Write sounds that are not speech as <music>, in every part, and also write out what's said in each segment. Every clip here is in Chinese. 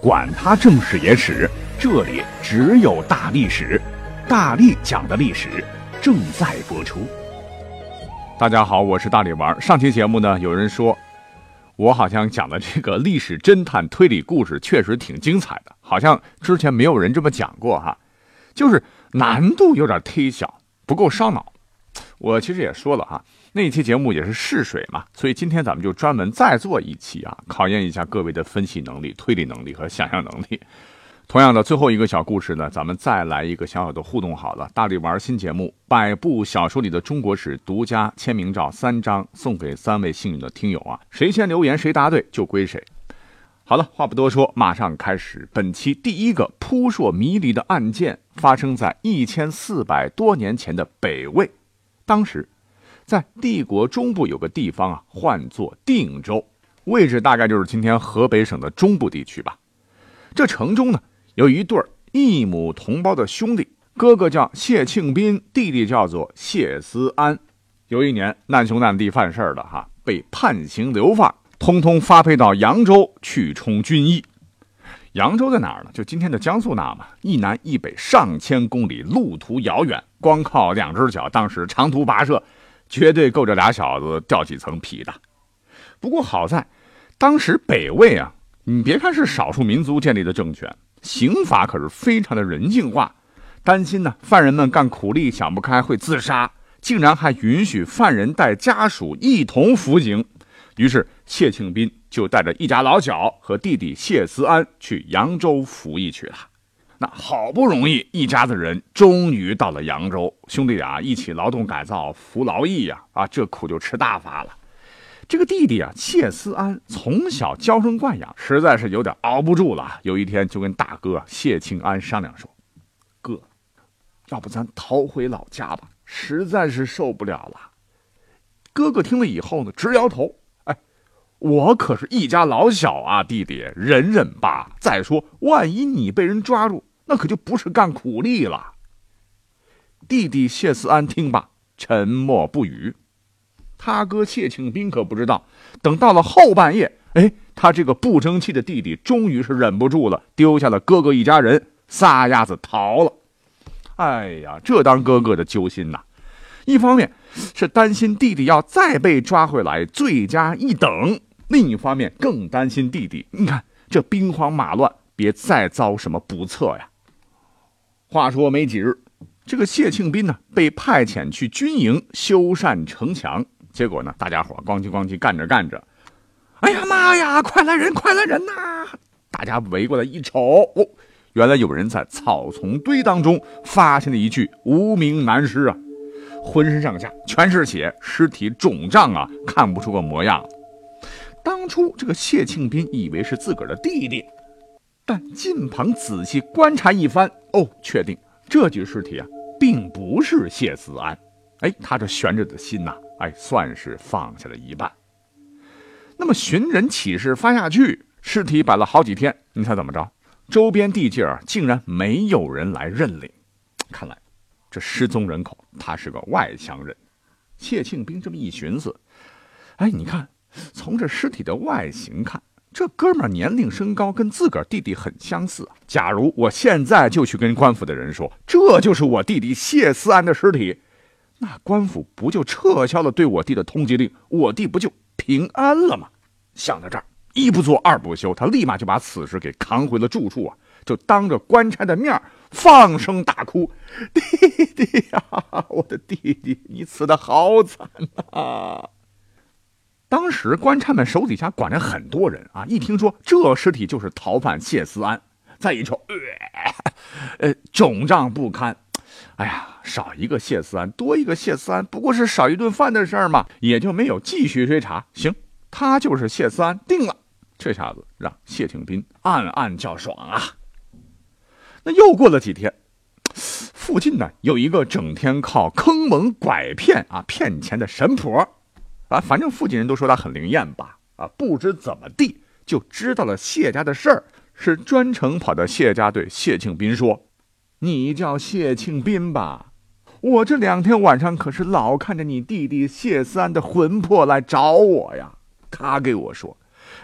管他正史野史，这里只有大历史，大力讲的历史正在播出。大家好，我是大力丸。上期节目呢，有人说我好像讲的这个历史侦探推理故事确实挺精彩的，好像之前没有人这么讲过哈，就是难度有点忒小，不够烧脑。我其实也说了哈。那期节目也是试水嘛，所以今天咱们就专门再做一期啊，考验一下各位的分析能力、推理能力和想象能力。同样的，最后一个小故事呢，咱们再来一个小小的互动好了。大力玩新节目《百部小说里的中国史》独家签名照三张，送给三位幸运的听友啊，谁先留言谁答对就归谁。好了，话不多说，马上开始本期第一个扑朔迷离的案件，发生在一千四百多年前的北魏，当时。在帝国中部有个地方啊，唤作定州，位置大概就是今天河北省的中部地区吧。这城中呢，有一对异母同胞的兄弟，哥哥叫谢庆斌，弟弟叫做谢思安。有一年难兄难弟犯事儿了哈，被判刑流放，通通发配到扬州去充军役。扬州在哪儿呢？就今天的江苏那嘛，一南一北上千公里，路途遥远，光靠两只脚，当时长途跋涉。绝对够这俩小子掉几层皮的。不过好在，当时北魏啊，你别看是少数民族建立的政权，刑法可是非常的人性化。担心呢，犯人们干苦力想不开会自杀，竟然还允许犯人带家属一同服刑。于是谢庆斌就带着一家老小和弟弟谢思安去扬州服役去了。那好不容易一家子人终于到了扬州，兄弟俩一起劳动改造服劳役呀，啊，这苦就吃大发了。这个弟弟啊，谢思安从小娇生惯养，实在是有点熬不住了。有一天就跟大哥谢庆安商量说：“哥，要不咱逃回老家吧？实在是受不了了。”哥哥听了以后呢，直摇头：“哎，我可是一家老小啊，弟弟，忍忍吧。再说，万一你被人抓住……”那可就不是干苦力了。弟弟谢思安听罢，沉默不语。他哥谢庆斌可不知道，等到了后半夜，哎，他这个不争气的弟弟终于是忍不住了，丢下了哥哥一家人，撒丫子逃了。哎呀，这当哥哥的揪心呐！一方面是担心弟弟要再被抓回来，罪加一等；另一方面更担心弟弟，你看这兵荒马乱，别再遭什么不测呀。话说没几日，这个谢庆斌呢被派遣去军营修缮城墙，结果呢，大家伙咣叽咣叽干着干着，哎呀妈呀，快来人，快来人呐！大家围过来一瞅，哦，原来有人在草丛堆当中发现了一具无名男尸啊，浑身上下全是血，尸体肿胀啊，看不出个模样。当初这个谢庆斌以为是自个儿的弟弟。但近旁仔细观察一番，哦，确定这具尸体啊，并不是谢子安。哎，他这悬着的心呐，哎，算是放下了一半。那么寻人启事发下去，尸体摆了好几天，你猜怎么着？周边地界儿竟然没有人来认领。看来这失踪人口他是个外乡人。谢庆兵这么一寻思，哎，你看，从这尸体的外形看。这哥们儿年龄身高跟自个儿弟弟很相似。假如我现在就去跟官府的人说，这就是我弟弟谢思安的尸体，那官府不就撤销了对我弟的通缉令，我弟不就平安了吗？想到这儿，一不做二不休，他立马就把此事给扛回了住处啊，就当着官差的面放声大哭：“ <laughs> 弟弟呀，我的弟弟，你死的好惨啊！”当时官差们手底下管着很多人啊，一听说这尸体就是逃犯谢思安，再一瞅，呃，肿胀不堪。哎呀，少一个谢思安，多一个谢思安，不过是少一顿饭的事儿嘛，也就没有继续追查。行，他就是谢思安，定了。这下子让谢挺斌暗暗叫爽啊。那又过了几天，附近呢有一个整天靠坑蒙拐骗啊骗钱的神婆。啊，反正附近人都说他很灵验吧？啊，不知怎么地就知道了谢家的事儿，是专程跑到谢家对谢庆斌说：“你叫谢庆斌吧？我这两天晚上可是老看着你弟弟谢三的魂魄来找我呀。他给我说，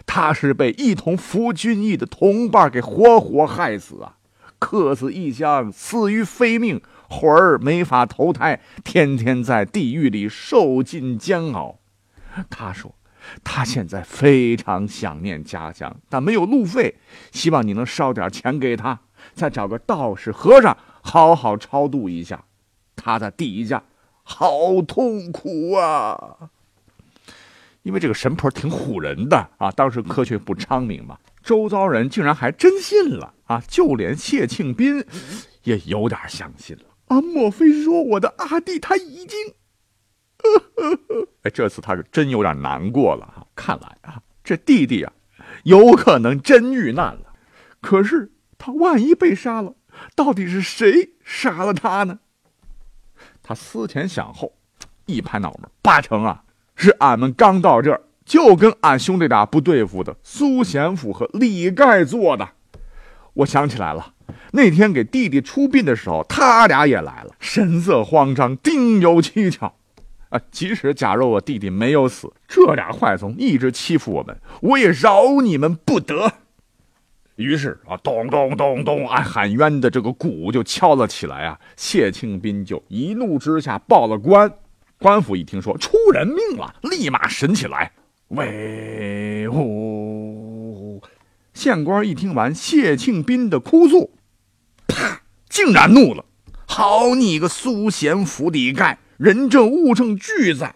他是被一同服军役的同伴给活活害死啊！客死异乡，死于非命，魂儿没法投胎，天天在地狱里受尽煎熬。他说，他现在非常想念家乡，但没有路费，希望你能烧点钱给他，再找个道士和尚好好超度一下。他在地下好痛苦啊！因为这个神婆挺唬人的啊，当时科学不昌明嘛，周遭人竟然还真信了啊，就连谢庆斌也有点相信了啊。莫非说我的阿弟他已经…… <laughs> 哎，这次他是真有点难过了啊！看来啊，这弟弟啊，有可能真遇难了。可是他万一被杀了，到底是谁杀了他呢？他思前想后，一拍脑门，八成啊。是俺们刚到这儿，就跟俺兄弟俩不对付的苏贤甫和李盖做的。我想起来了，那天给弟弟出殡的时候，他俩也来了，神色慌张，定有蹊跷。啊，即使假如我弟弟没有死，这俩坏怂一直欺负我们，我也饶你们不得。于是啊，咚咚咚咚，啊，喊冤的这个鼓就敲了起来啊。谢庆斌就一怒之下报了官。官府一听说出人命了，立马审起来。喂呼！县官一听完谢庆斌的哭诉，啪，竟然怒了：“好你个苏贤府李盖，人证物证俱在，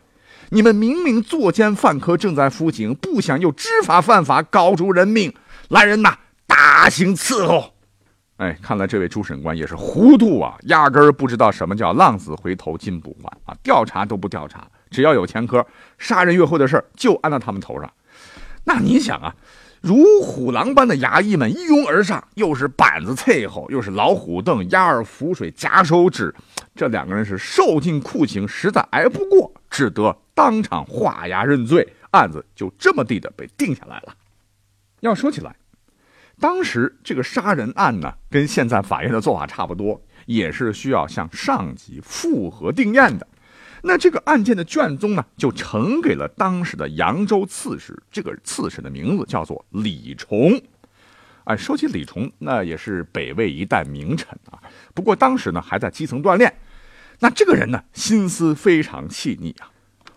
你们明明作奸犯科，正在服刑，不想又知法犯法，搞出人命，来人呐，大刑伺候！”哎，看来这位主审官也是糊涂啊，压根儿不知道什么叫浪子回头金不换啊！调查都不调查，只要有前科，杀人越货的事儿就安到他们头上。那你想啊，如虎狼般的衙役们一拥而上，又是板子伺候，又是老虎凳、压耳浮水、夹手指，这两个人是受尽酷刑，实在挨不过，只得当场画押认罪，案子就这么地的被定下来了。要说起来。当时这个杀人案呢，跟现在法院的做法差不多，也是需要向上级复核定验的。那这个案件的卷宗呢，就呈给了当时的扬州刺史。这个刺史的名字叫做李崇。哎，说起李崇，那也是北魏一代名臣啊。不过当时呢，还在基层锻炼。那这个人呢，心思非常细腻啊。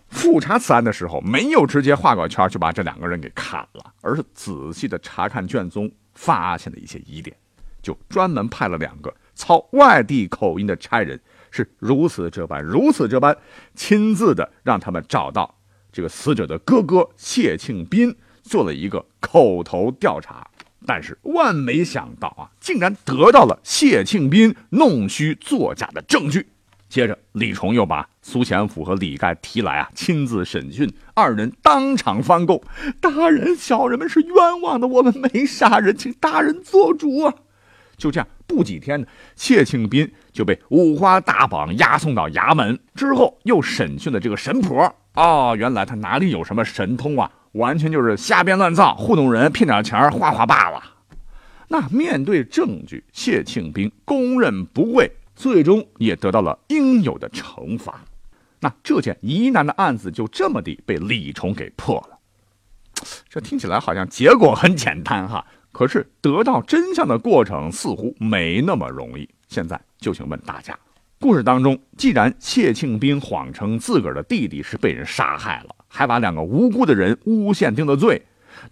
复查此案的时候，没有直接画个圈就把这两个人给砍了，而是仔细的查看卷宗。发现了一些疑点，就专门派了两个操外地口音的差人，是如此这般，如此这般，亲自的让他们找到这个死者的哥哥谢庆斌，做了一个口头调查。但是万没想到啊，竟然得到了谢庆斌弄虚作假的证据。接着，李崇又把苏贤甫和李盖提来啊，亲自审讯，二人当场翻供：“大人，小人们是冤枉的，我们没杀人，请大人做主啊！”就这样，不几天呢，谢庆斌就被五花大绑押送到衙门，之后又审讯了这个神婆。哦，原来他哪里有什么神通啊，完全就是瞎编乱造，糊弄人，骗点钱，画画罢了。那面对证据，谢庆斌供认不讳。最终也得到了应有的惩罚，那这件疑难的案子就这么地被李崇给破了。这听起来好像结果很简单哈，可是得到真相的过程似乎没那么容易。现在就请问大家，故事当中既然谢庆斌谎称自个儿的弟弟是被人杀害了，还把两个无辜的人诬陷定了罪，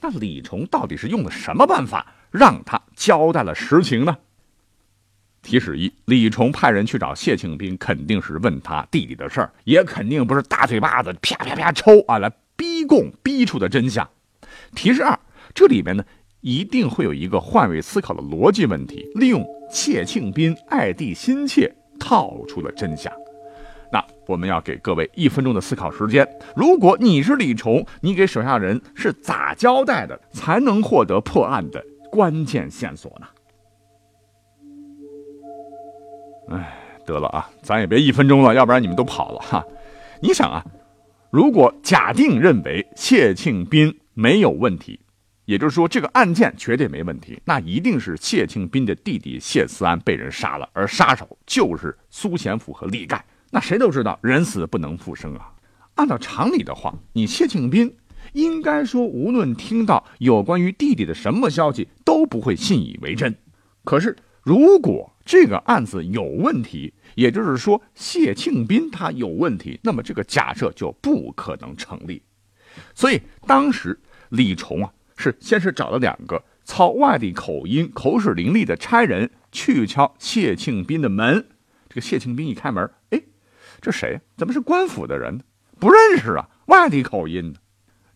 那李崇到底是用了什么办法让他交代了实情呢？提示一：李崇派人去找谢庆斌，肯定是问他弟弟的事儿，也肯定不是大嘴巴子啪啪啪抽啊来逼供逼出的真相。提示二：这里面呢一定会有一个换位思考的逻辑问题，利用谢庆斌爱弟心切套出了真相。那我们要给各位一分钟的思考时间。如果你是李崇，你给手下人是咋交代的，才能获得破案的关键线索呢？哎，得了啊，咱也别一分钟了，要不然你们都跑了哈。你想啊，如果假定认为谢庆斌没有问题，也就是说这个案件绝对没问题，那一定是谢庆斌的弟弟谢思安被人杀了，而杀手就是苏贤甫和李盖。那谁都知道人死不能复生啊。按照常理的话，你谢庆斌应该说，无论听到有关于弟弟的什么消息，都不会信以为真。可是，如果这个案子有问题，也就是说谢庆斌他有问题，那么这个假设就不可能成立。所以，当时李崇啊，是先是找了两个操外地口音、口齿伶俐的差人去敲谢庆斌的门。这个谢庆斌一开门，哎，这谁？怎么是官府的人？不认识啊，外地口音呢。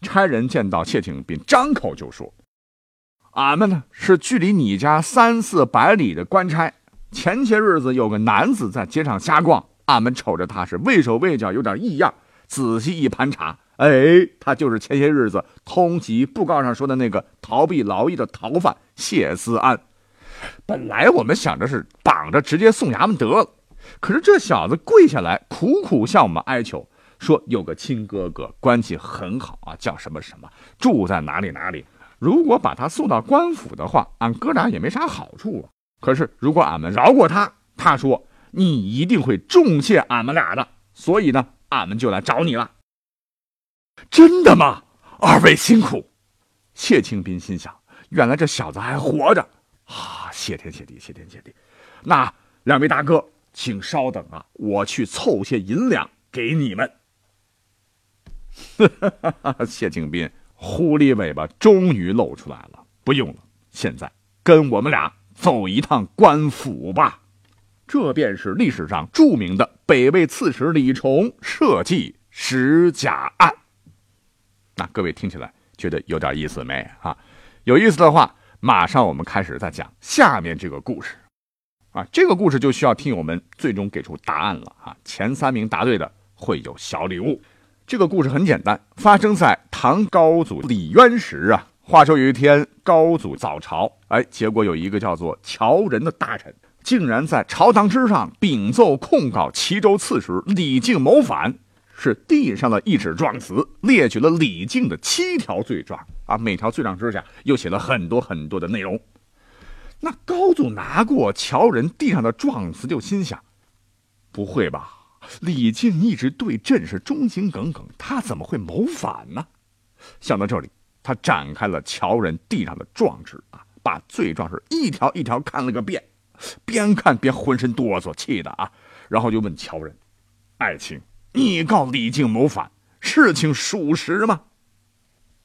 差人见到谢庆斌，张口就说：“俺们呢是距离你家三四百里的官差。前些日子有个男子在街上瞎逛，俺们瞅着他是畏手畏脚，有点异样。仔细一盘查，哎，他就是前些日子通缉布告上说的那个逃避劳役的逃犯谢思安。本来我们想着是绑着直接送衙门得了，可是这小子跪下来，苦苦向我们哀求。”说有个亲哥哥关系很好啊，叫什么什么，住在哪里哪里。如果把他送到官府的话，俺哥俩也没啥好处啊。可是如果俺们饶过他，他说你一定会重谢俺们俩的。所以呢，俺们就来找你了。真的吗？二位辛苦。谢清斌心想，原来这小子还活着啊！谢天谢地，谢天谢地。那两位大哥，请稍等啊，我去凑些银两给你们。<laughs> 谢庆斌，狐狸尾巴终于露出来了。不用了，现在跟我们俩走一趟官府吧。这便是历史上著名的北魏刺史李崇设计石甲案。那各位听起来觉得有点意思没？啊，有意思的话，马上我们开始再讲下面这个故事。啊，这个故事就需要听友们最终给出答案了。啊，前三名答对的会有小礼物。这个故事很简单，发生在唐高祖李渊时啊。话说有一天，高祖早朝，哎，结果有一个叫做乔仁的大臣，竟然在朝堂之上禀奏控告齐州刺史李靖谋反，是递上了一纸状词，列举了李靖的七条罪状啊，每条罪状之下又写了很多很多的内容。那高祖拿过乔仁递上的状词，就心想：不会吧？李靖一直对朕是忠心耿耿，他怎么会谋反呢？想到这里，他展开了乔人递上的状纸啊，把罪状是一条一条看了个遍，边看边浑身哆嗦，气的啊，然后就问乔人：“爱卿，你告李靖谋反，事情属实吗？”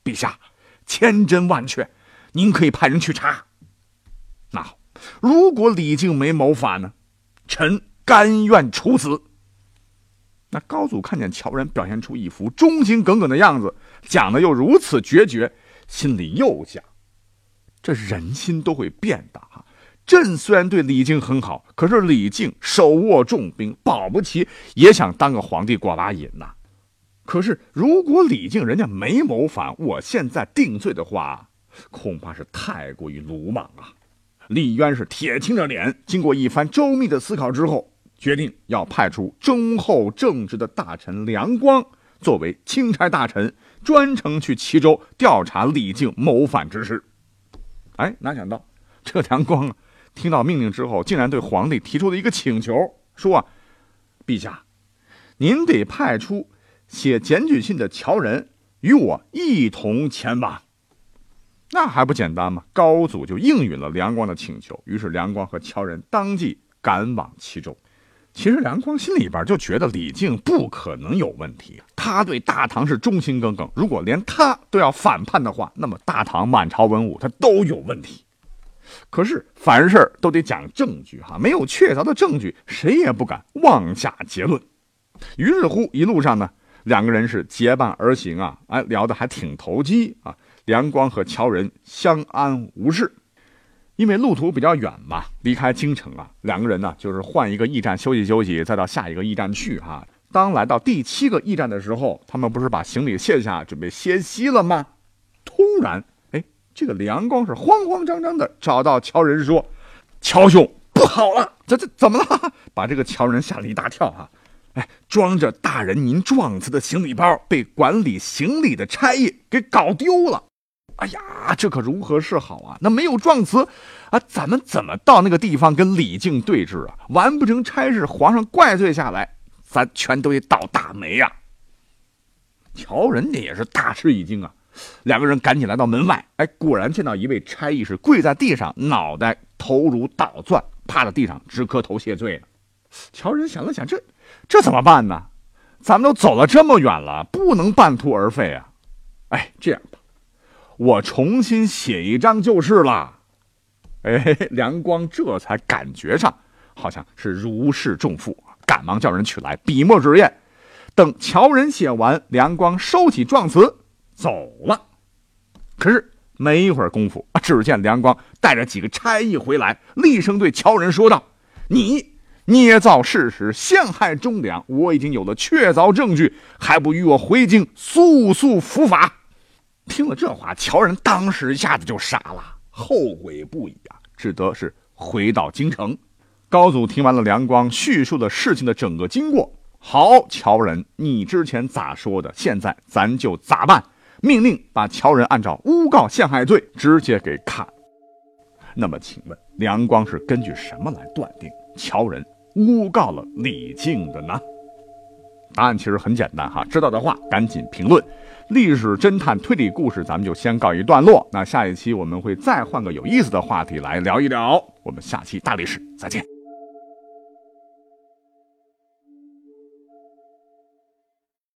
陛下，千真万确，您可以派人去查。那好，如果李靖没谋反呢？臣甘愿处死。那高祖看见乔人表现出一副忠心耿耿的样子，讲的又如此决绝，心里又想：这人心都会变的哈。朕虽然对李靖很好，可是李靖手握重兵，保不齐也想当个皇帝过把瘾呐。可是如果李靖人家没谋反，我现在定罪的话，恐怕是太过于鲁莽啊。李渊是铁青着脸，经过一番周密的思考之后。决定要派出忠厚正直的大臣梁光作为钦差大臣，专程去齐州调查李靖谋反之事。哎，哪想到这梁光啊，听到命令之后，竟然对皇帝提出了一个请求，说：“啊，陛下，您得派出写检举信的乔人与我一同前往。”那还不简单吗？高祖就应允了梁光的请求，于是梁光和乔人当即赶往齐州。其实梁光心里边就觉得李靖不可能有问题，他对大唐是忠心耿耿。如果连他都要反叛的话，那么大唐满朝文武他都有问题。可是凡事都得讲证据哈，没有确凿的证据，谁也不敢妄下结论。于是乎，一路上呢，两个人是结伴而行啊，哎，聊得还挺投机啊。梁光和乔仁相安无事。因为路途比较远嘛，离开京城啊，两个人呢就是换一个驿站休息休息，再到下一个驿站去哈。当来到第七个驿站的时候，他们不是把行李卸下准备歇息了吗？突然，这个梁光是慌慌张张的找到乔仁说：“乔兄，不好了，这这怎么了？”把这个乔仁吓了一大跳哈。哎，装着大人您状词的行李包被管理行李的差役给搞丢了。哎呀，这可如何是好啊？那没有状词，啊，咱们怎么到那个地方跟李靖对峙啊？完不成差事，皇上怪罪下来，咱全都得倒大霉呀！乔仁家也是大吃一惊啊，两个人赶紧来到门外，哎，果然见到一位差役是跪在地上，脑袋头如捣钻，趴在地上直磕头谢罪呢。乔人想了想，这这怎么办呢？咱们都走了这么远了，不能半途而废啊！哎，这样吧，我重新写一张就是了。哎，梁光这才感觉上好像是如释重负，赶忙叫人取来笔墨纸砚。等乔人写完，梁光收起状词走了。可是没一会儿功夫，只见梁光带着几个差役回来，厉声对乔人说道：“你捏造事实，陷害忠良，我已经有了确凿证据，还不与我回京速速伏法？”听了这话，乔人当时一下子就傻了，后悔不已啊，只得是回到京城。高祖听完了梁光叙述了事情的整个经过。好，乔人，你之前咋说的？现在咱就咋办？命令把乔仁按照诬告陷害罪直接给砍。那么，请问梁光是根据什么来断定乔仁诬告了李靖的呢？答案其实很简单哈，知道的话赶紧评论。历史侦探推理故事，咱们就先告一段落。那下一期我们会再换个有意思的话题来聊一聊。我们下期大历史再见。